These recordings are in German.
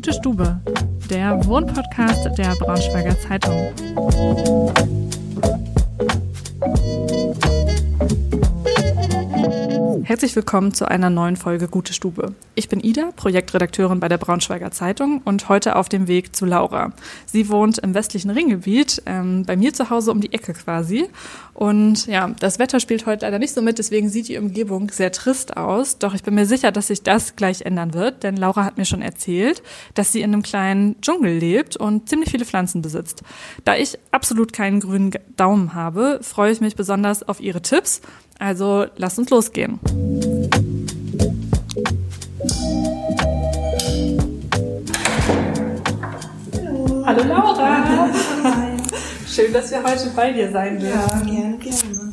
Gute Stube, der Wohnpodcast der Braunschweiger Zeitung. Herzlich willkommen zu einer neuen Folge Gute Stube. Ich bin Ida, Projektredakteurin bei der Braunschweiger Zeitung und heute auf dem Weg zu Laura. Sie wohnt im westlichen Ringgebiet, ähm, bei mir zu Hause um die Ecke quasi. Und ja, das Wetter spielt heute leider nicht so mit, deswegen sieht die Umgebung sehr trist aus. Doch ich bin mir sicher, dass sich das gleich ändern wird, denn Laura hat mir schon erzählt, dass sie in einem kleinen Dschungel lebt und ziemlich viele Pflanzen besitzt. Da ich absolut keinen grünen Daumen habe, freue ich mich besonders auf ihre Tipps also lasst uns losgehen. Hallo, Hallo Laura. Schön, dass wir heute bei dir sein dürfen. Ja, gerne, gerne.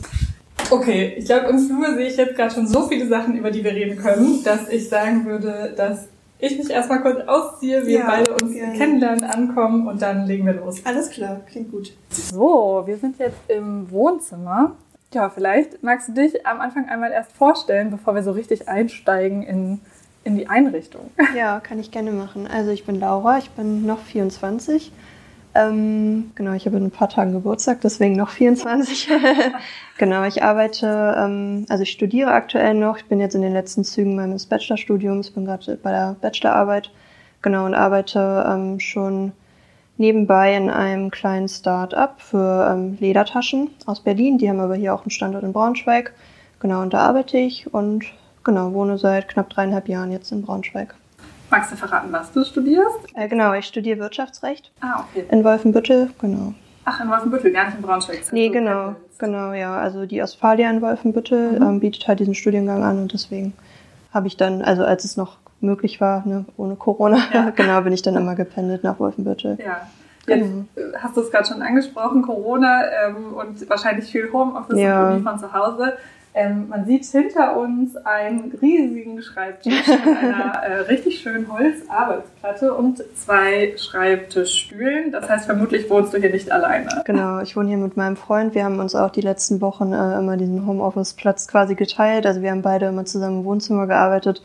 Okay, ich glaube, im Flur sehe ich jetzt gerade schon so viele Sachen, über die wir reden können, dass ich sagen würde, dass ich mich erstmal kurz ausziehe, wir ja, beide uns gerne. kennenlernen, ankommen und dann legen wir los. Alles klar, klingt gut. So, wir sind jetzt im Wohnzimmer ja, vielleicht magst du dich am Anfang einmal erst vorstellen, bevor wir so richtig einsteigen in, in die Einrichtung. Ja, kann ich gerne machen. Also ich bin Laura, ich bin noch 24. Ähm, genau, ich habe in ein paar Tagen Geburtstag, deswegen noch 24. genau, ich arbeite, ähm, also ich studiere aktuell noch. Ich bin jetzt in den letzten Zügen meines Bachelorstudiums, bin gerade bei der Bachelorarbeit. Genau, und arbeite ähm, schon nebenbei in einem kleinen Start-up für ähm, Ledertaschen aus Berlin. Die haben aber hier auch einen Standort in Braunschweig. Genau, und da arbeite ich und genau, wohne seit knapp dreieinhalb Jahren jetzt in Braunschweig. Magst du verraten, was du studierst? Äh, genau, ich studiere Wirtschaftsrecht. Ah, okay. In Wolfenbüttel, genau. Ach, in Wolfenbüttel, gar nicht in Braunschweig. Nee, genau, genau, ja. Also die Ostfalia in Wolfenbüttel mhm. ähm, bietet halt diesen Studiengang an und deswegen habe ich dann, also als es noch möglich war, ne, ohne Corona, ja. genau, bin ich dann immer gependelt nach Wolfenbüttel. Ja. Jetzt genau. hast du es gerade schon angesprochen, Corona ähm, und wahrscheinlich viel Homeoffice ja. und von zu Hause. Ähm, man sieht hinter uns einen riesigen Schreibtisch mit einer äh, richtig schönen Holzarbeitsplatte und zwei Schreibtischstühlen. Das heißt, vermutlich wohnst du hier nicht alleine. Genau, ich wohne hier mit meinem Freund. Wir haben uns auch die letzten Wochen äh, immer diesen Homeoffice-Platz quasi geteilt. Also wir haben beide immer zusammen im Wohnzimmer gearbeitet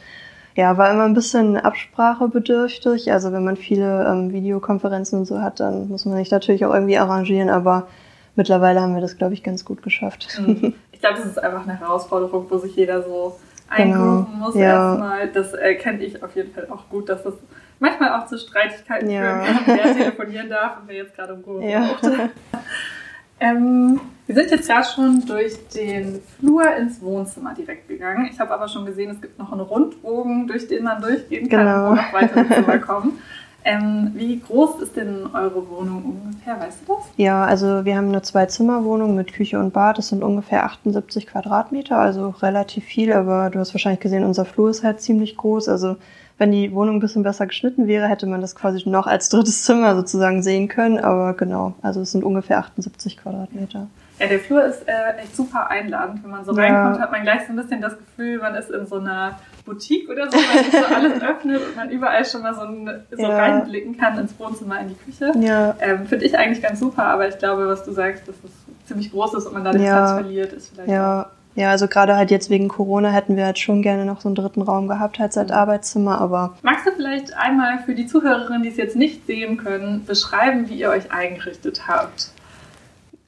ja, war immer ein bisschen absprachebedürftig. Also wenn man viele ähm, Videokonferenzen und so hat, dann muss man sich natürlich auch irgendwie arrangieren, aber mittlerweile haben wir das, glaube ich, ganz gut geschafft. Mhm. Ich glaube, das ist einfach eine Herausforderung, wo sich jeder so eingrooven genau. muss ja. erstmal. Das äh, kenne ich auf jeden Fall auch gut, dass das manchmal auch zu Streitigkeiten ja. führen kann, wer telefonieren darf und wer jetzt gerade um Ruhe ja. braucht. Ähm, wir sind jetzt gerade schon durch den Flur ins Wohnzimmer direkt gegangen. Ich habe aber schon gesehen, es gibt noch einen Rundbogen, durch den man durchgehen kann, genau. wo noch weitere Zimmer kommen. Ähm, wie groß ist denn eure Wohnung ungefähr? Weißt du das? Ja, also wir haben eine Zwei-Zimmer-Wohnung mit Küche und Bad. Das sind ungefähr 78 Quadratmeter, also relativ viel. Aber du hast wahrscheinlich gesehen, unser Flur ist halt ziemlich groß. Also wenn die Wohnung ein bisschen besser geschnitten wäre, hätte man das quasi noch als drittes Zimmer sozusagen sehen können. Aber genau, also es sind ungefähr 78 Quadratmeter. Ja, der Flur ist äh, echt super einladend. Wenn man so ja. reinkommt, hat man gleich so ein bisschen das Gefühl, man ist in so einer Boutique oder so, weil sich so alles öffnet und man überall schon mal so, ein, so ja. reinblicken kann ins Wohnzimmer, in die Küche. Ja. Ähm, Finde ich eigentlich ganz super, aber ich glaube, was du sagst, dass es ziemlich groß ist und man da den. Platz verliert, ist vielleicht. Ja. Ja, also gerade halt jetzt wegen Corona hätten wir halt schon gerne noch so einen dritten Raum gehabt, halt mhm. Arbeitszimmer, aber. Magst du vielleicht einmal für die Zuhörerinnen, die es jetzt nicht sehen können, beschreiben, wie ihr euch eingerichtet habt?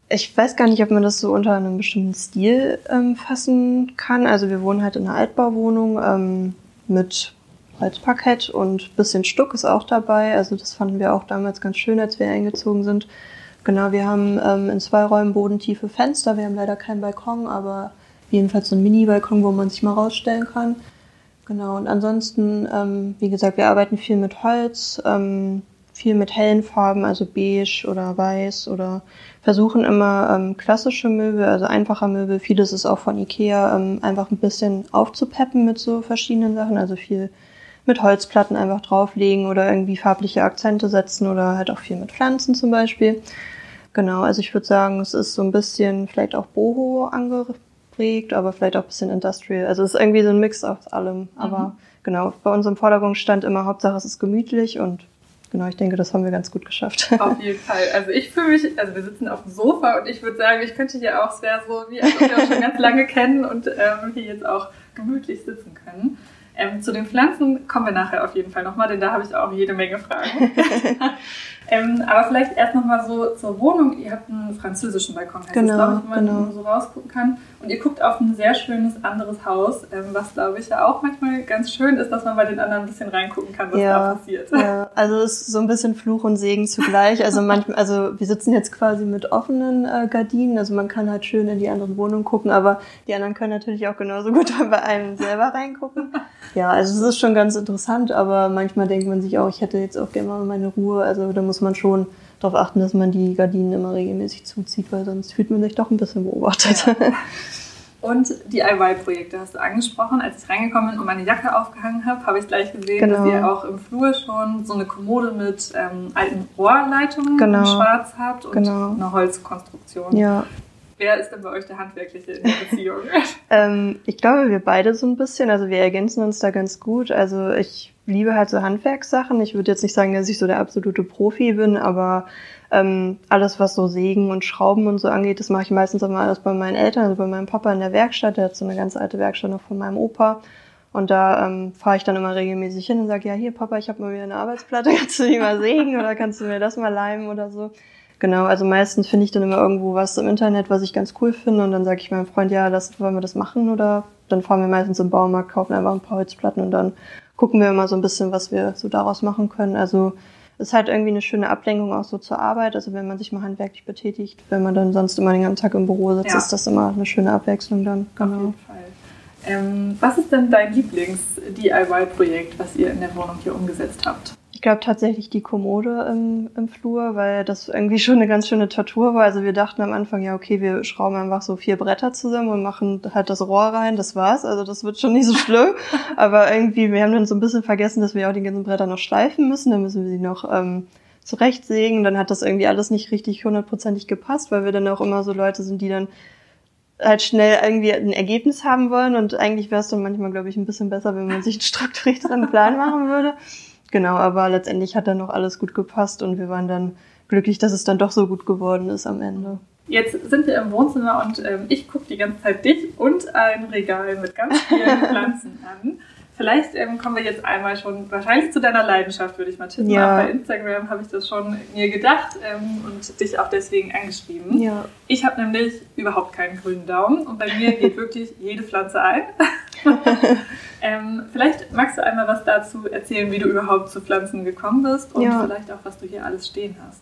Ich weiß gar nicht, ob man das so unter einem bestimmten Stil ähm, fassen kann. Also wir wohnen halt in einer Altbauwohnung ähm, mit Holzparkett und bisschen Stuck ist auch dabei. Also das fanden wir auch damals ganz schön, als wir eingezogen sind. Genau, wir haben ähm, in zwei Räumen bodentiefe Fenster. Wir haben leider keinen Balkon, aber jedenfalls so ein Mini-Balkon, wo man sich mal rausstellen kann. Genau, und ansonsten, ähm, wie gesagt, wir arbeiten viel mit Holz, ähm, viel mit hellen Farben, also beige oder weiß oder versuchen immer ähm, klassische Möbel, also einfache Möbel, vieles ist auch von Ikea, ähm, einfach ein bisschen aufzupeppen mit so verschiedenen Sachen, also viel mit Holzplatten einfach drauflegen oder irgendwie farbliche Akzente setzen oder halt auch viel mit Pflanzen zum Beispiel. Genau, also ich würde sagen, es ist so ein bisschen vielleicht auch Boho angeprägt, aber vielleicht auch ein bisschen Industrial. Also es ist irgendwie so ein Mix aus allem. Aber mhm. genau, bei uns im Vordergrund stand immer Hauptsache es ist gemütlich und genau, ich denke, das haben wir ganz gut geschafft. Auf jeden Fall. Also ich fühle mich, also wir sitzen auf dem Sofa und ich würde sagen, ich könnte hier auch, es wäre so, wie als ob wir uns schon ganz lange kennen und ähm, hier jetzt auch gemütlich sitzen können. Ähm, zu den Pflanzen kommen wir nachher auf jeden Fall nochmal, denn da habe ich auch jede Menge Fragen. ähm, aber vielleicht erst nochmal so zur Wohnung. Ihr habt einen französischen Balkon, heißt Genau, das, glaube ich, wo man genau. so rausgucken kann. Und ihr guckt auf ein sehr schönes anderes Haus, ähm, was, glaube ich, ja auch manchmal ganz schön ist, dass man bei den anderen ein bisschen reingucken kann, was Ja, da passiert. Ja, also es ist so ein bisschen Fluch und Segen zugleich. Also manchmal, also wir sitzen jetzt quasi mit offenen äh, Gardinen, also man kann halt schön in die anderen Wohnungen gucken, aber die anderen können natürlich auch genauso gut bei einem selber reingucken. Ja, also es ist schon ganz interessant, aber manchmal denkt man sich auch, ich hätte jetzt auch gerne mal meine Ruhe. Also da muss man schon darauf achten, dass man die Gardinen immer regelmäßig zuzieht, weil sonst fühlt man sich doch ein bisschen beobachtet. Ja. Und DIY-Projekte hast du angesprochen. Als ich reingekommen bin und meine Jacke aufgehangen habe, habe ich gleich gesehen, Genau. dass ihr auch im Flur schon so eine Kommode mit ähm, alten Rohrleitungen Genau. in schwarz habt und Genau. eine Holzkonstruktion. ja. Wer ist denn bei euch der Handwerkliche in der Beziehung? Ähm, ich glaube, wir beide so ein bisschen. Also wir ergänzen uns da ganz gut. Also ich liebe halt so Handwerkssachen. Ich würde jetzt nicht sagen, dass ich so der absolute Profi bin, aber ähm, alles, was so Sägen und Schrauben und so angeht, das mache ich meistens immer alles bei meinen Eltern, also bei meinem Papa in der Werkstatt. Der hat so eine ganz alte Werkstatt noch von meinem Opa. Und da ähm, fahre ich dann immer regelmäßig hin und sage, ja, hier Papa, ich habe mal wieder eine Arbeitsplatte, kannst du die mal sägen oder kannst du mir das mal leimen oder so. Genau, also meistens finde ich dann immer irgendwo was im Internet, was ich ganz cool finde und dann sage ich meinem Freund, ja, lass, wollen wir das machen oder dann fahren wir meistens im Baumarkt, kaufen einfach ein paar Holzplatten und dann gucken wir immer so ein bisschen, was wir so daraus machen können. Also ist halt irgendwie eine schöne Ablenkung auch so zur Arbeit. Also wenn man sich mal handwerklich betätigt, wenn man dann sonst immer den ganzen Tag im Büro sitzt, Ja. ist das immer eine schöne Abwechslung dann. Auf Genau. jeden Fall. Ähm, was ist denn dein Lieblings-DIY-Projekt, was ihr in der Wohnung hier umgesetzt habt? Ich glaube tatsächlich die Kommode im, im Flur, weil das irgendwie schon eine ganz schöne Tortur war. Also wir dachten am Anfang, ja okay, wir schrauben einfach so vier Bretter zusammen und machen halt das Rohr rein, das war's. Also das wird schon nicht so schlimm. Aber irgendwie, wir haben dann so ein bisschen vergessen, dass wir auch die ganzen Bretter noch schleifen müssen. Dann müssen wir sie noch ähm, zurechtsägen. Dann hat das irgendwie alles nicht richtig hundertprozentig gepasst, weil wir dann auch immer so Leute sind, die dann halt schnell irgendwie ein Ergebnis haben wollen und eigentlich wäre es dann manchmal, glaube ich, ein bisschen besser, wenn man sich einen strukturierteren Plan machen würde. Genau, aber letztendlich hat dann noch alles gut gepasst und wir waren dann glücklich, dass es dann doch so gut geworden ist am Ende. Jetzt sind wir im Wohnzimmer und ähm, ich gucke die ganze Zeit dich und ein Regal mit ganz vielen Pflanzen an. Vielleicht ähm, kommen wir jetzt einmal schon wahrscheinlich zu deiner Leidenschaft, würde ich mal tippen. Ja. Auch bei Instagram habe ich das schon mir gedacht ähm, und dich auch deswegen angeschrieben. Ja. Ich habe nämlich überhaupt keinen grünen Daumen und bei mir geht wirklich jede Pflanze ein. ähm, vielleicht magst du einmal was dazu erzählen, wie du überhaupt zu Pflanzen gekommen bist und Ja. vielleicht auch, was du hier alles stehen hast.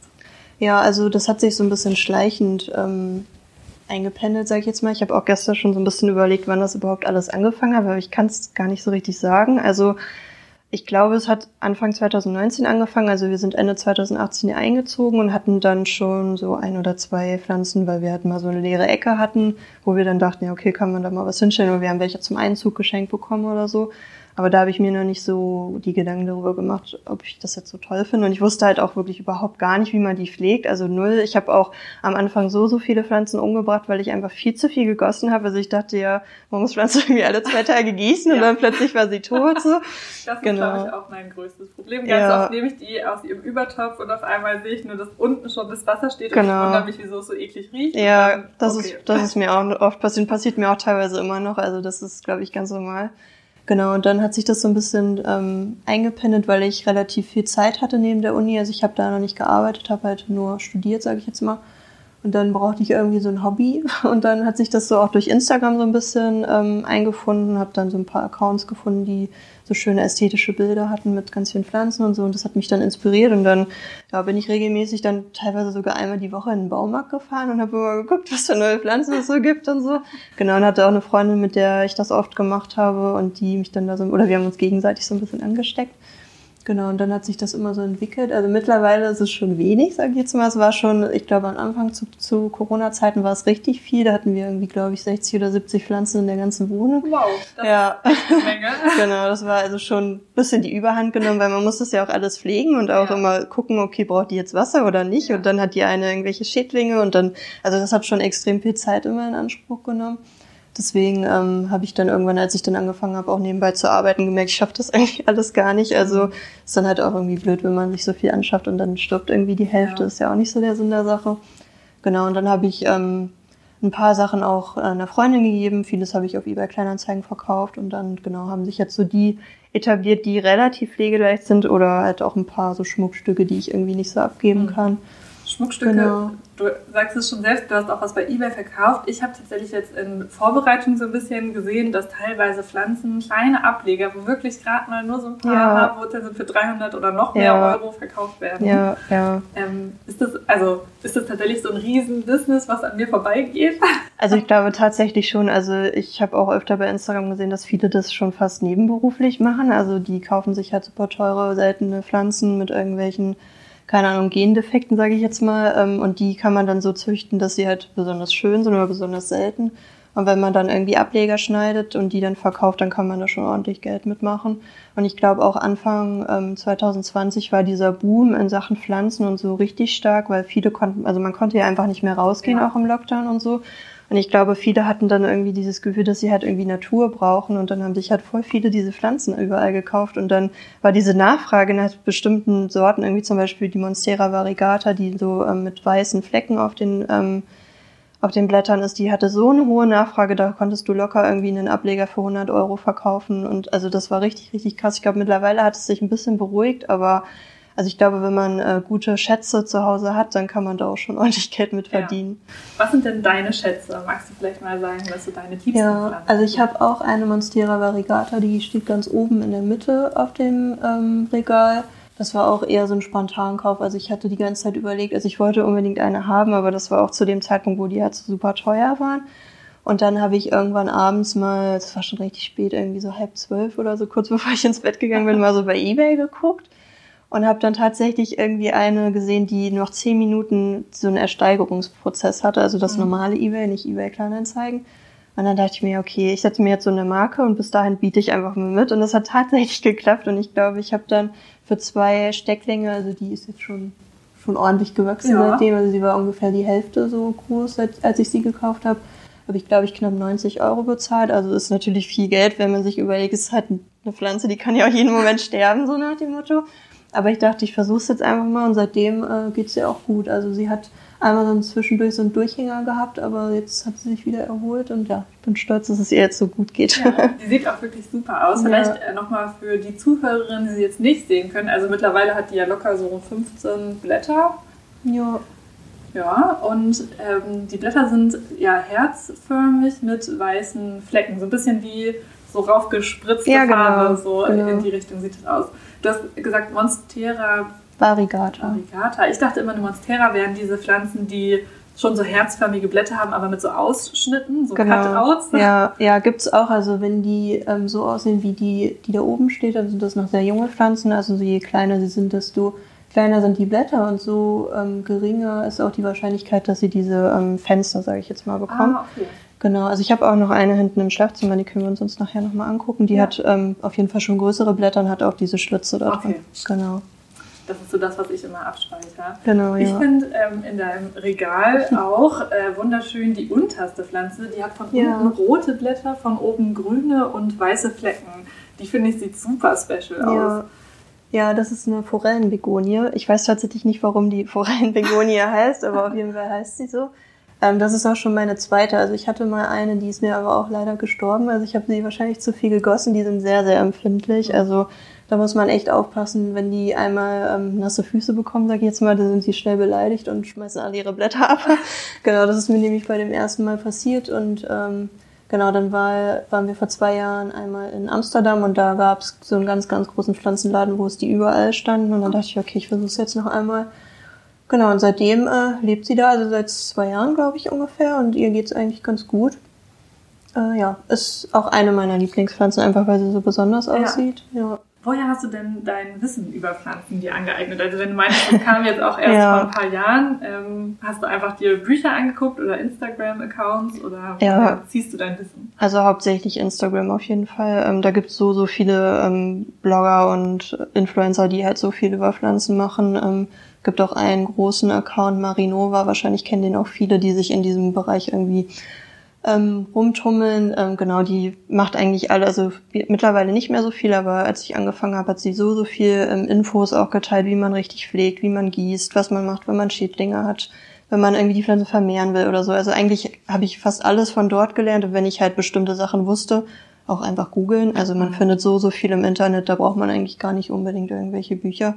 Ja, also das hat sich so ein bisschen schleichend ähm, eingependelt, sage ich jetzt mal. Ich habe auch gestern schon so ein bisschen überlegt, wann das überhaupt alles angefangen hat, aber ich kann es gar nicht so richtig sagen. Also ich glaube, es hat Anfang 2019 angefangen. Also wir sind Ende 2018 hier eingezogen und hatten dann schon so ein oder zwei Pflanzen, weil wir halt mal so eine leere Ecke hatten, wo wir dann dachten, ja, okay, kann man da mal was hinstellen oder wir haben welche zum Einzug geschenkt bekommen oder so. Aber da habe ich mir noch nicht so die Gedanken darüber gemacht, ob ich das jetzt so toll finde. Und ich wusste halt auch wirklich überhaupt gar nicht, wie man die pflegt. Also null. Ich habe auch am Anfang so, so viele Pflanzen umgebracht, weil ich einfach viel zu viel gegossen habe. Also ich dachte ja, man muss Pflanzen irgendwie alle zwei Tage gießen und Ja. dann plötzlich war sie tot. So. Das ist, Genau. glaube ich, auch mein größtes Problem. Ganz Ja. oft nehme ich die aus ihrem Übertopf und auf einmal sehe ich nur, dass unten schon das Wasser steht und Genau. ich wundere mich, wieso es so eklig riecht. Ja, Und dann, das okay. ist, das ist mir auch oft passiert, passiert mir auch teilweise immer noch. Also das ist, glaube ich, ganz normal. Genau, und dann hat sich das so ein bisschen ähm, eingependelt, weil ich relativ viel Zeit hatte neben der Uni. Also ich habe da noch nicht gearbeitet, habe halt nur studiert, sage ich jetzt mal. Und dann brauchte ich irgendwie so ein Hobby. Und dann hat sich das so auch durch Instagram so ein bisschen ähm, eingefunden, habe dann so ein paar Accounts gefunden, die so schöne ästhetische Bilder hatten mit ganz vielen Pflanzen und so. Und das hat mich dann inspiriert. Und dann ja, bin ich regelmäßig dann teilweise sogar einmal die Woche in den Baumarkt gefahren und habe immer geguckt, was für neue Pflanzen es so gibt und so. Genau, und hatte auch eine Freundin, mit der ich das oft gemacht habe und die mich dann da so, oder wir haben uns gegenseitig so ein bisschen angesteckt. Genau, und dann hat sich das immer so entwickelt. Also mittlerweile ist es schon wenig, sage ich jetzt mal. Es war schon, ich glaube, am Anfang zu, zu Corona-Zeiten war es richtig viel. Da hatten wir irgendwie, glaube ich, 60 oder 70 Pflanzen in der ganzen Wohnung. Wow, das Ja, ist eine Menge. genau, das war also schon ein bisschen die Überhand genommen, weil man muss das ja auch alles pflegen und auch Ja. immer gucken, okay, braucht die jetzt Wasser oder nicht? Ja. Und dann hat die eine irgendwelche Schädlinge und dann, also das hat schon extrem viel Zeit immer in Anspruch genommen. Deswegen ähm, habe ich dann irgendwann, als ich dann angefangen habe, auch nebenbei zu arbeiten, gemerkt, ich schaffe das eigentlich alles gar nicht. Also ist dann halt auch irgendwie blöd, wenn man sich so viel anschafft und dann stirbt irgendwie die Hälfte. Ja. Ist ja auch nicht so der Sinn der Sache. Genau, und dann habe ich ähm, ein paar Sachen auch einer Freundin gegeben. Vieles habe ich auf eBay Kleinanzeigen verkauft und dann genau haben sich jetzt so die etabliert, die relativ pflegeleicht sind oder halt auch ein paar so Schmuckstücke, die ich irgendwie nicht so abgeben mhm. kann. Schmuckstücke, genau. Du sagst es schon selbst, du hast auch was bei eBay verkauft. Ich habe tatsächlich jetzt in Vorbereitung so ein bisschen gesehen, dass teilweise Pflanzen kleine Ableger, wo wirklich gerade mal nur so ein paar ja. Haarwurzeln für 300 oder noch mehr ja. Euro verkauft werden. Ja, ja. Ähm, ist das, also, ist das tatsächlich so ein Riesen-Business, was an mir vorbeigeht? Also ich glaube tatsächlich schon. Also ich habe auch öfter bei Instagram gesehen, dass viele das schon fast nebenberuflich machen. Also die kaufen sich halt super teure, seltene Pflanzen mit irgendwelchen keine Ahnung, Gendefekten, sage ich jetzt mal. Ähm, und die kann man dann so züchten, dass sie halt besonders schön sind oder besonders selten. Und wenn man dann irgendwie Ableger schneidet und die dann verkauft, dann kann man da schon ordentlich Geld mitmachen. Und ich glaube auch Anfang ähm, 2020 war dieser Boom in Sachen Pflanzen und so richtig stark, weil viele konnten, also man konnte ja einfach nicht mehr rausgehen, ja. auch im Lockdown und so. Und ich glaube, viele hatten dann irgendwie dieses Gefühl, dass sie halt irgendwie Natur brauchen und dann haben sich halt voll viele diese Pflanzen überall gekauft und dann war diese Nachfrage nach bestimmten Sorten, irgendwie zum Beispiel die Monstera variegata, die so ähm, mit weißen Flecken auf den, ähm, auf den Blättern ist, die hatte so eine hohe Nachfrage, da konntest du locker irgendwie einen Ableger für 100 Euro verkaufen und also das war richtig, richtig krass. Ich glaube, mittlerweile hat es sich ein bisschen beruhigt, aber also ich glaube, wenn man äh, gute Schätze zu Hause hat, dann kann man da auch schon ordentlich Geld mit verdienen. Ja. Was sind denn deine Schätze? Magst du vielleicht mal sagen, was so deine liebsten Ja, Pflanzen also ich habe auch eine Monstera variegata, die steht ganz oben in der Mitte auf dem ähm, Regal. Das war auch eher so ein Spontankauf. Also ich hatte die ganze Zeit überlegt, also ich wollte unbedingt eine haben, aber das war auch zu dem Zeitpunkt, wo die halt so super teuer waren. Und dann habe ich irgendwann abends mal, es war schon richtig spät, irgendwie so halb zwölf oder so, kurz bevor ich ins Bett gegangen bin, mal so bei Ebay geguckt und habe dann tatsächlich irgendwie eine gesehen, die noch zehn Minuten so einen Ersteigerungsprozess hatte, also das mhm. normale eBay, nicht eBay Kleinanzeigen. Und dann dachte ich mir, okay, ich setze mir jetzt so eine Marke und bis dahin biete ich einfach mal mit. Und das hat tatsächlich geklappt. Und ich glaube, ich habe dann für zwei Stecklinge, also die ist jetzt schon schon ordentlich gewachsen ja. seitdem. Also sie war ungefähr die Hälfte so groß, als ich sie gekauft habe. Habe ich, glaube ich, knapp 90 Euro bezahlt. Also ist natürlich viel Geld, wenn man sich überlegt, es ist halt eine Pflanze, die kann ja auch jeden Moment sterben, so nach dem Motto. Aber ich dachte, ich versuche es jetzt einfach mal und seitdem äh, geht es ihr auch gut. Also sie hat einmal so zwischendurch so einen Durchhänger gehabt, aber jetzt hat sie sich wieder erholt und ja, ich bin stolz, dass es ihr jetzt so gut geht. Ja, die sieht auch wirklich super aus. Ja. Vielleicht äh, nochmal für die Zuhörerinnen, die sie jetzt nicht sehen können. Also mittlerweile hat die ja locker so 15 Blätter. Ja. Ja, und ähm, die Blätter sind ja herzförmig mit weißen Flecken. So ein bisschen wie so raufgespritzte ja, genau, Farbe, so genau. in die Richtung sieht es aus. Du hast gesagt Monstera variegata. variegata. Ich dachte immer, eine Monstera wären diese Pflanzen, die schon so herzförmige Blätter haben, aber mit so Ausschnitten, so genau. Cutouts. Ja, ja, gibt's auch. Also wenn die ähm, so aussehen wie die, die da oben steht, dann sind das noch sehr junge Pflanzen. Also so je kleiner sie sind, desto kleiner sind die Blätter und so ähm, geringer ist auch die Wahrscheinlichkeit, dass sie diese ähm, Fenster, sage ich jetzt mal, bekommen. Ah, okay. Genau, also ich habe auch noch eine hinten im Schlafzimmer, die können wir uns, uns nachher nochmal angucken. Die ja. hat ähm, auf jeden Fall schon größere Blätter und hat auch diese Schlitze da drin. Okay. Genau. Das ist so das, was ich immer abspeichere. Genau, ja. Ich finde ähm, in deinem Regal auch äh, wunderschön die unterste Pflanze. Die hat von ja. unten rote Blätter, von oben grüne und weiße Flecken. Die finde ich sieht super special aus. Ja. Ja, das ist eine Forellenbegonie. Ich weiß tatsächlich nicht, warum die Forellenbegonie heißt, aber auf jeden Fall heißt sie so. Ähm, das ist auch schon meine zweite. Also ich hatte mal eine, die ist mir aber auch leider gestorben. Also ich habe sie wahrscheinlich zu viel gegossen. Die sind sehr, sehr empfindlich. Also da muss man echt aufpassen, wenn die einmal ähm, nasse Füße bekommen, sage ich jetzt mal, dann sind sie schnell beleidigt und schmeißen alle ihre Blätter ab. genau, das ist mir nämlich bei dem ersten Mal passiert und ähm, genau, dann war, waren wir vor zwei Jahren einmal in Amsterdam und da gab es so einen ganz, ganz großen Pflanzenladen, wo es die überall standen und dann dachte ich, okay, ich versuche es jetzt noch einmal. Genau, und seitdem äh, lebt sie da, also seit zwei Jahren, glaube ich, ungefähr. Und ihr geht's eigentlich ganz gut. Äh, ja, ist auch eine meiner Lieblingspflanzen, einfach weil sie so besonders aussieht. Ja. Woher hast du denn dein Wissen über Pflanzen dir angeeignet? Also wenn du meinst, das kam jetzt auch erst ja. vor ein paar Jahren, ähm, hast du einfach dir Bücher angeguckt oder Instagram-Accounts oder ja. ziehst du dein Wissen? Also hauptsächlich Instagram auf jeden Fall. Ähm, da gibt's so, so viele ähm, Blogger und Influencer, die halt so viel über Pflanzen machen. Ähm, gibt auch einen großen Account, Marinova, wahrscheinlich kennen den auch viele, die sich in diesem Bereich irgendwie ähm, rumtummeln. Ähm, genau, die macht eigentlich alle, also mittlerweile nicht mehr so viel, aber als ich angefangen habe, hat sie so, so viel ähm, Infos auch geteilt, wie man richtig pflegt, wie man gießt, was man macht, wenn man Schädlinge hat, wenn man irgendwie die Pflanze vermehren will oder so. Also eigentlich habe ich fast alles von dort gelernt und wenn ich halt bestimmte Sachen wusste, auch einfach googeln. Also man mhm. findet so, so viel im Internet, da braucht man eigentlich gar nicht unbedingt irgendwelche Bücher.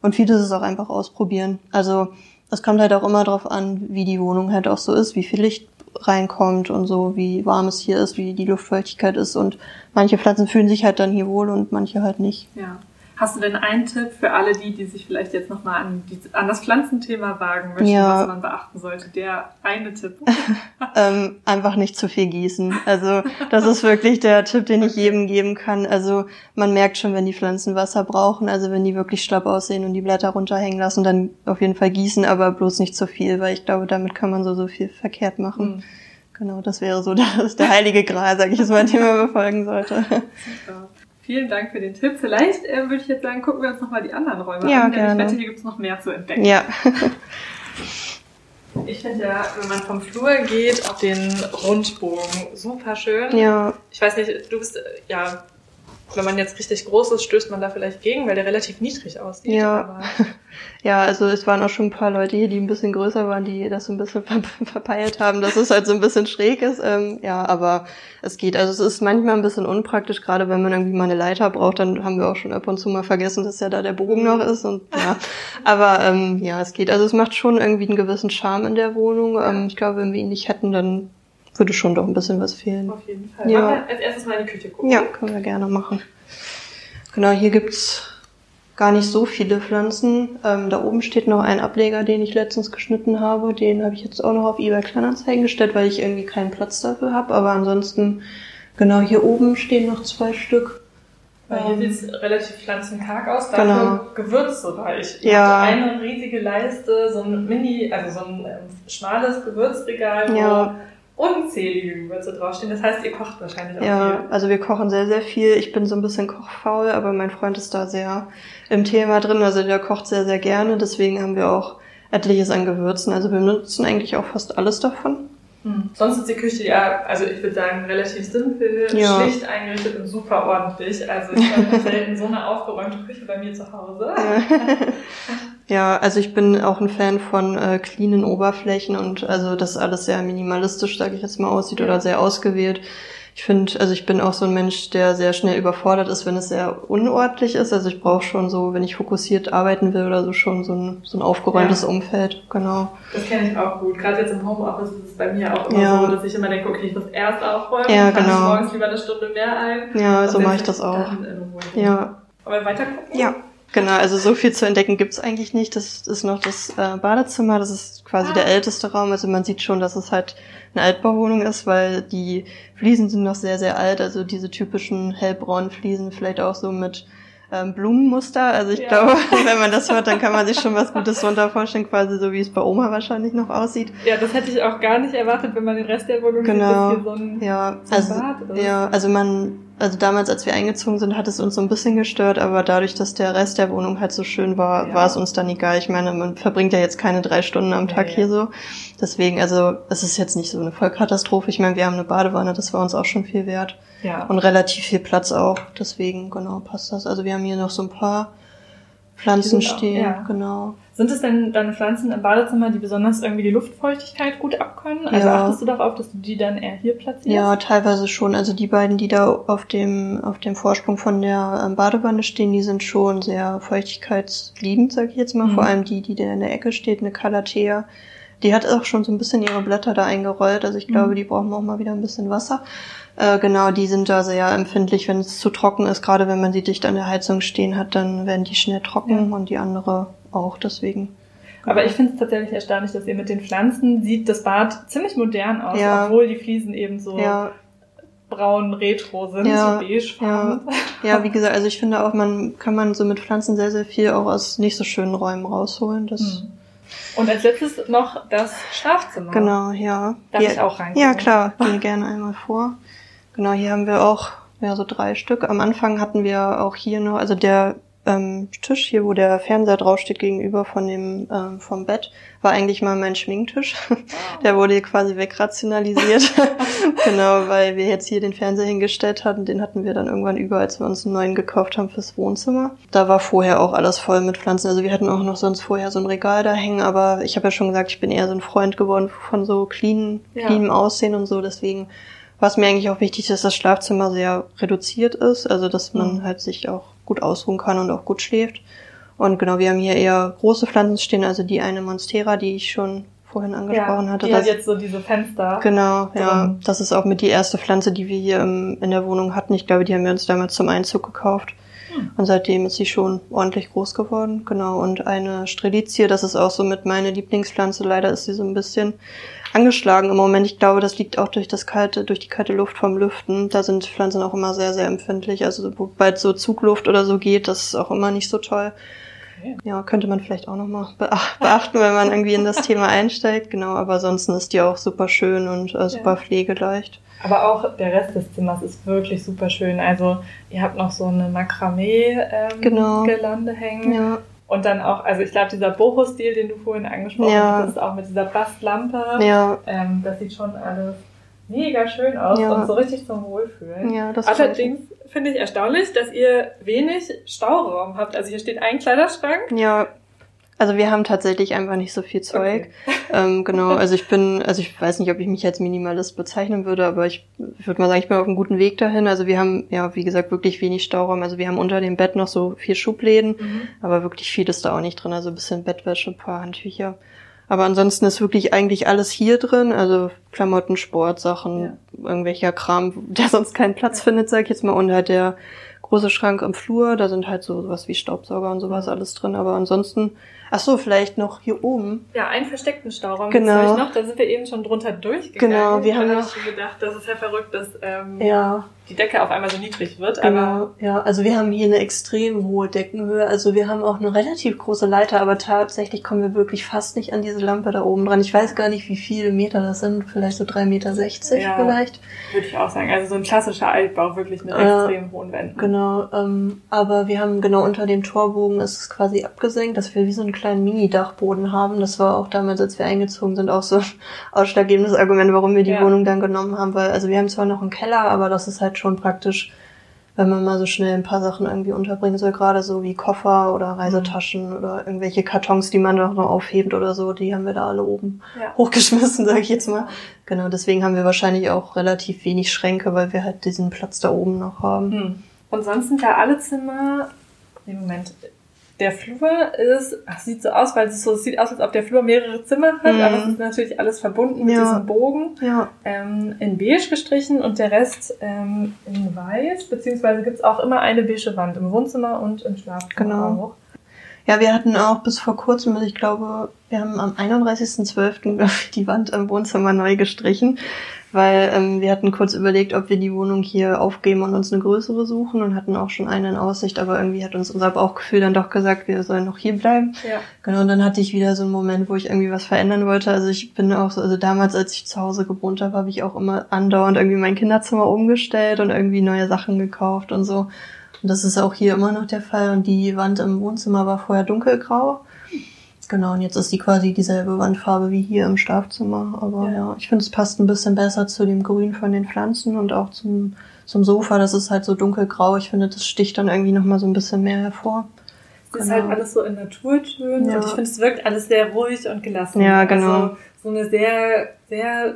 Und vieles ist auch einfach ausprobieren. Also es kommt halt auch immer darauf an, wie die Wohnung halt auch so ist, wie viel Licht reinkommt und so, wie warm es hier ist, wie die Luftfeuchtigkeit ist. Und manche Pflanzen fühlen sich halt dann hier wohl und manche halt nicht. Ja. Hast du denn einen Tipp für alle die, die sich vielleicht jetzt nochmal an, an das Pflanzenthema wagen möchten, ja. was man beachten sollte? Der eine Tipp. ähm, einfach nicht zu viel gießen. Also das ist wirklich der Tipp, den ich jedem geben kann. Also man merkt schon, wenn die Pflanzen Wasser brauchen, also wenn die wirklich schlapp aussehen und die Blätter runterhängen lassen, dann auf jeden Fall gießen, aber bloß nicht zu viel, weil ich glaube, damit kann man so, so viel verkehrt machen. Mhm. Genau, das wäre so das, der heilige Gral, sage ich es mal, den man befolgen sollte. Super. Vielen Dank für den Tipp. Vielleicht äh, würde ich jetzt sagen, gucken wir uns nochmal die anderen Räume ja, an. Gerne. Ich wette, hier gibt es noch mehr zu entdecken. Ja. ich finde ja, wenn man vom Flur geht, auf den Rundbogen super schön. Ja. Ich weiß nicht, du bist äh, ja wenn man jetzt richtig groß ist, stößt man da vielleicht gegen, weil der relativ niedrig aussieht. Ja, ja also es waren auch schon ein paar Leute hier, die ein bisschen größer waren, die das so ein bisschen ver verpeilt haben, dass es halt so ein bisschen schräg ist. Ähm, ja, aber es geht. Also es ist manchmal ein bisschen unpraktisch, gerade wenn man irgendwie mal eine Leiter braucht, dann haben wir auch schon ab und zu mal vergessen, dass ja da der Bogen noch ist. Und ja, aber ähm, ja, es geht. Also es macht schon irgendwie einen gewissen Charme in der Wohnung. Ähm, ich glaube, wenn wir ihn nicht hätten, dann würde schon doch ein bisschen was fehlen. Auf jeden Fall. Ja. Machen wir als erstes mal in die Küche gucken. Ja, können wir gerne machen. Genau, hier gibt's gar nicht so viele Pflanzen. Ähm, da oben steht noch ein Ableger, den ich letztens geschnitten habe. Den habe ich jetzt auch noch auf eBay Kleinanzeigen gestellt, weil ich irgendwie keinen Platz dafür habe. Aber ansonsten, genau, hier oben stehen noch zwei Stück. Weil hier ähm, sieht es relativ pflanzenkarg aus, dafür genau. gewürzreich. Ja. Eine riesige Leiste, so ein Mini, also so ein ähm, schmales Gewürzregal, wo ja unzählige Gewürze draufstehen. Das heißt, ihr kocht wahrscheinlich auch ja, viel. Ja, also wir kochen sehr, sehr viel. Ich bin so ein bisschen kochfaul, aber mein Freund ist da sehr im Thema drin. Also der kocht sehr, sehr gerne. Deswegen haben wir auch etliches an Gewürzen. Also wir nutzen eigentlich auch fast alles davon. Hm. Sonst ist die Küche ja, also ich würde sagen, relativ simpel, ja. schlicht eingerichtet und super ordentlich. Also ich habe selten so eine aufgeräumte Küche bei mir zu Hause. Ja. also ich bin auch ein Fan von äh, cleanen Oberflächen und also das alles sehr minimalistisch, sage ich jetzt mal, aussieht ja. oder sehr ausgewählt ich finde, also ich bin auch so ein Mensch, der sehr schnell überfordert ist, wenn es sehr unordentlich ist. Also ich brauche schon so, wenn ich fokussiert arbeiten will oder so, schon so ein, so ein aufgeräumtes ja. Umfeld. Genau. Das kenne ich auch gut. Gerade jetzt im Homeoffice ist es bei mir auch immer ja. so, dass ich immer denke, okay, ich muss erst aufräumen, ja, genau. ich morgens lieber eine Stunde mehr ein. Ja, so mache ich das auch. Ja. Aber weiter gucken? Ja. Genau, also so viel zu entdecken gibt's eigentlich nicht. Das ist noch das äh, Badezimmer, das ist quasi der älteste Raum. Also man sieht schon, dass es halt eine Altbauwohnung ist, weil die Fliesen sind noch sehr, sehr alt. Also diese typischen hellbraunen Fliesen, vielleicht auch so mit ähm, Blumenmuster. Also ich ja. glaube, wenn man das hört, dann kann man sich schon was Gutes drunter vorstellen, quasi so wie es bei Oma wahrscheinlich noch aussieht. Ja, das hätte ich auch gar nicht erwartet, wenn man den Rest der Wohnung genau. sieht, dass hier so ein, ja. so ein also, Bad ist. Ja, also man also damals, als wir eingezogen sind, hat es uns so ein bisschen gestört, aber dadurch, dass der Rest der Wohnung halt so schön war, ja. war es uns dann egal. Ich meine, man verbringt ja jetzt keine drei Stunden am Tag ja, hier so. Deswegen, also es ist jetzt nicht so eine Vollkatastrophe. Ich meine, wir haben eine Badewanne, das war uns auch schon viel wert. Ja. Und relativ viel Platz auch. Deswegen, genau, passt das. Also wir haben hier noch so ein paar Pflanzen stehen, ja. genau. Sind es denn deine Pflanzen im Badezimmer, die besonders irgendwie die Luftfeuchtigkeit gut abkönnen? Also ja. achtest du darauf, dass du die dann eher hier platzierst? Ja, teilweise schon. Also die beiden, die da auf dem, auf dem Vorsprung von der ähm, Badewanne stehen, die sind schon sehr feuchtigkeitsliebend, sag ich jetzt mal. Mhm. Vor allem die, die da in der Ecke steht, eine Calathea. Die hat auch schon so ein bisschen ihre Blätter da eingerollt. Also ich glaube, mhm. die brauchen auch mal wieder ein bisschen Wasser. Äh, genau, die sind da sehr empfindlich, wenn es zu trocken ist. Gerade wenn man sie dicht an der Heizung stehen hat, dann werden die schnell trocken ja. und die andere auch. Deswegen. Aber ich finde es tatsächlich erstaunlich, dass ihr mit den Pflanzen sieht das Bad ziemlich modern aus, ja. obwohl die Fliesen eben so ja. braun retro sind, ja. so beigefarben. Ja. ja, wie gesagt, also ich finde auch, man kann man so mit Pflanzen sehr, sehr viel auch aus nicht so schönen Räumen rausholen. Das mhm. Und als letztes noch das Schlafzimmer. Genau, ja. Darf ja, ich auch rein? Ja, klar, gehe gerne einmal vor. Genau, hier haben wir auch ja, so drei Stück. Am Anfang hatten wir auch hier nur, also der ähm, Tisch hier, wo der Fernseher draufsteht, gegenüber von dem ähm, vom Bett, war eigentlich mal mein Schminktisch. Der wurde quasi wegrationalisiert. genau, weil wir jetzt hier den Fernseher hingestellt hatten. Den hatten wir dann irgendwann über, als wir uns einen neuen gekauft haben fürs Wohnzimmer. Da war vorher auch alles voll mit Pflanzen. Also wir hatten auch noch sonst vorher so ein Regal da hängen, aber ich habe ja schon gesagt, ich bin eher so ein Freund geworden von so clean, ja. cleanem Aussehen und so. Deswegen war es mir eigentlich auch wichtig, dass das Schlafzimmer sehr reduziert ist. Also dass man mhm. halt sich auch gut ausruhen kann und auch gut schläft. Und genau, wir haben hier eher große Pflanzen stehen, also die eine Monstera, die ich schon vorhin angesprochen ja, hatte. Die hat jetzt so diese Fenster. Genau, ja. Das ist auch mit die erste Pflanze, die wir hier im, in der Wohnung hatten. Ich glaube, die haben wir uns damals zum Einzug gekauft. Und seitdem ist sie schon ordentlich groß geworden. Genau. Und eine Strelizie, das ist auch so mit meine Lieblingspflanze. Leider ist sie so ein bisschen angeschlagen im Moment. Ich glaube, das liegt auch durch das kalte, durch die kalte Luft vom Lüften. Da sind Pflanzen auch immer sehr, sehr empfindlich. Also, sobald so Zugluft oder so geht, das ist auch immer nicht so toll. Ja, könnte man vielleicht auch nochmal beachten, wenn man irgendwie in das Thema einsteigt. Genau, aber ansonsten ist die auch super schön und äh, super ja. pflegeleicht. Aber auch der Rest des Zimmers ist wirklich super schön. Also ihr habt noch so eine Makramee-Gelande ähm, genau. hängen. Ja. Und dann auch, also ich glaube, dieser Boho-Stil, den du vorhin angesprochen ja. hast, auch mit dieser Bastlampe, ja. ähm, das sieht schon alles mega schön aus ja. und so richtig zum Wohlfühlen. Ja, das Allerdings finde ich erstaunlich, dass ihr wenig Stauraum habt. Also hier steht ein Kleiderschrank. Ja. Also wir haben tatsächlich einfach nicht so viel Zeug. Okay. Ähm, genau, also ich bin, also ich weiß nicht, ob ich mich als Minimalist bezeichnen würde, aber ich, ich würde mal sagen, ich bin auf einem guten Weg dahin. Also wir haben ja, wie gesagt, wirklich wenig Stauraum. Also wir haben unter dem Bett noch so vier Schubläden, mhm. aber wirklich viel ist da auch nicht drin. Also ein bisschen Bettwäsche, ein paar Handtücher. Aber ansonsten ist wirklich eigentlich alles hier drin, also Klamotten, Sportsachen, ja. irgendwelcher Kram, der sonst keinen Platz ja. findet, sag ich jetzt mal. Und halt der große Schrank im Flur, da sind halt so sowas wie Staubsauger und sowas alles drin. Aber ansonsten Ach so, vielleicht noch hier oben. Ja, einen versteckten Stauraum genau. noch. Da sind wir eben schon drunter durchgegangen. Genau, wir haben da noch... schon gedacht, das ist ja verrückt, dass ähm, ja. die Decke auf einmal so niedrig wird. Genau, aber ja. Also wir haben hier eine extrem hohe Deckenhöhe. Also wir haben auch eine relativ große Leiter, aber tatsächlich kommen wir wirklich fast nicht an diese Lampe da oben dran. Ich weiß gar nicht, wie viele Meter das sind. Vielleicht so 3,60 Meter ja, vielleicht. Würde ich auch sagen. Also so ein klassischer Altbau, wirklich mit ja, extrem hohen Wänden. Genau, ähm, aber wir haben genau unter dem Torbogen ist es quasi abgesenkt, dass wir wie so ein kleinen Mini-Dachboden haben. Das war auch damals, als wir eingezogen sind, auch so ein ausschlaggebendes Argument, warum wir die ja. Wohnung dann genommen haben. Weil, also wir haben zwar noch einen Keller, aber das ist halt schon praktisch, wenn man mal so schnell ein paar Sachen irgendwie unterbringen soll, gerade so wie Koffer oder Reisetaschen mhm. oder irgendwelche Kartons, die man doch noch aufhebt oder so, die haben wir da alle oben ja. hochgeschmissen, sage ich jetzt mal. Genau, deswegen haben wir wahrscheinlich auch relativ wenig Schränke, weil wir halt diesen Platz da oben noch haben. Mhm. Und sonst sind ja alle Zimmer, im Moment, der Flur ist, ach, sieht so aus, weil es so sieht aus, als ob der Flur mehrere Zimmer hat, mhm. aber es ist natürlich alles verbunden mit ja. diesem Bogen. Ja. Ähm, in beige gestrichen und der Rest ähm, in weiß, beziehungsweise gibt's auch immer eine beige Wand im Wohnzimmer und im Schlafzimmer genau. auch. Ja, wir hatten auch bis vor kurzem, also ich glaube, wir haben am 31.12. die Wand im Wohnzimmer neu gestrichen weil ähm, wir hatten kurz überlegt, ob wir die Wohnung hier aufgeben und uns eine größere suchen und hatten auch schon eine in Aussicht, aber irgendwie hat uns unser Bauchgefühl dann doch gesagt, wir sollen noch hier bleiben. Ja. Genau, und dann hatte ich wieder so einen Moment, wo ich irgendwie was verändern wollte. Also ich bin auch so, also damals, als ich zu Hause gewohnt habe, habe ich auch immer andauernd irgendwie mein Kinderzimmer umgestellt und irgendwie neue Sachen gekauft und so. Und das ist auch hier immer noch der Fall. Und die Wand im Wohnzimmer war vorher dunkelgrau. Genau, und jetzt ist die quasi dieselbe Wandfarbe wie hier im Schlafzimmer. Aber ja, ja ich finde, es passt ein bisschen besser zu dem Grün von den Pflanzen und auch zum, zum Sofa. Das ist halt so dunkelgrau. Ich finde, das sticht dann irgendwie nochmal so ein bisschen mehr hervor. Es ist halt genau. alles so in Naturtönen ja. und ich finde, es wirkt alles sehr ruhig und gelassen. Ja, genau. Also so eine sehr, sehr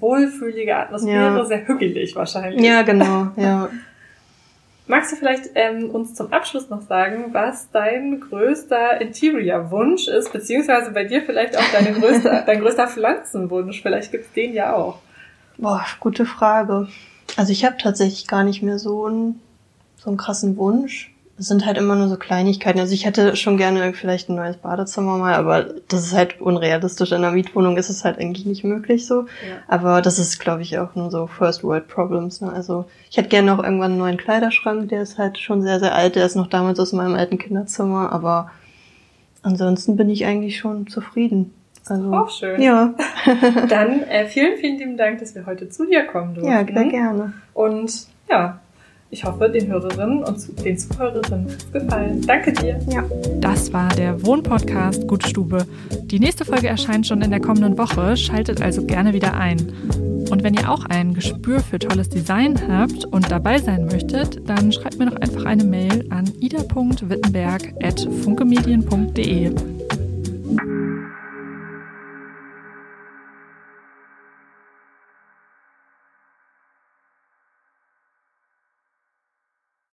wohlfühlige Atmosphäre, ja. sehr hügelig wahrscheinlich. Ja, genau, ja. Magst du vielleicht ähm, uns zum Abschluss noch sagen, was dein größter Interior-Wunsch ist, beziehungsweise bei dir vielleicht auch deine größte, dein größter Pflanzenwunsch? Vielleicht gibt's den ja auch. Boah, gute Frage. Also ich habe tatsächlich gar nicht mehr so einen, so einen krassen Wunsch. Es sind halt immer nur so Kleinigkeiten. Also ich hätte schon gerne vielleicht ein neues Badezimmer mal, aber das ist halt unrealistisch. In einer Mietwohnung ist es halt eigentlich nicht möglich so. Ja. Aber das ist, glaube ich, auch nur so First World Problems. Ne? Also ich hätte gerne noch irgendwann einen neuen Kleiderschrank. Der ist halt schon sehr, sehr alt. Der ist noch damals aus meinem alten Kinderzimmer. Aber ansonsten bin ich eigentlich schon zufrieden. Also, auch schön. Ja. Dann äh, vielen, vielen lieben Dank, dass wir heute zu dir kommen durften. Ja, sehr gerne. Und ja, Ich hoffe, den Hörerinnen und den Zuhörerinnen hat es gefallen. Danke dir. Ja. Das war der Wohnpodcast Gute Stube. Die nächste Folge erscheint schon in der kommenden Woche. Schaltet also gerne wieder ein. Und wenn ihr auch ein Gespür für tolles Design habt und dabei sein möchtet, dann schreibt mir doch einfach eine Mail an ida.wittenberg.funkemedien.de.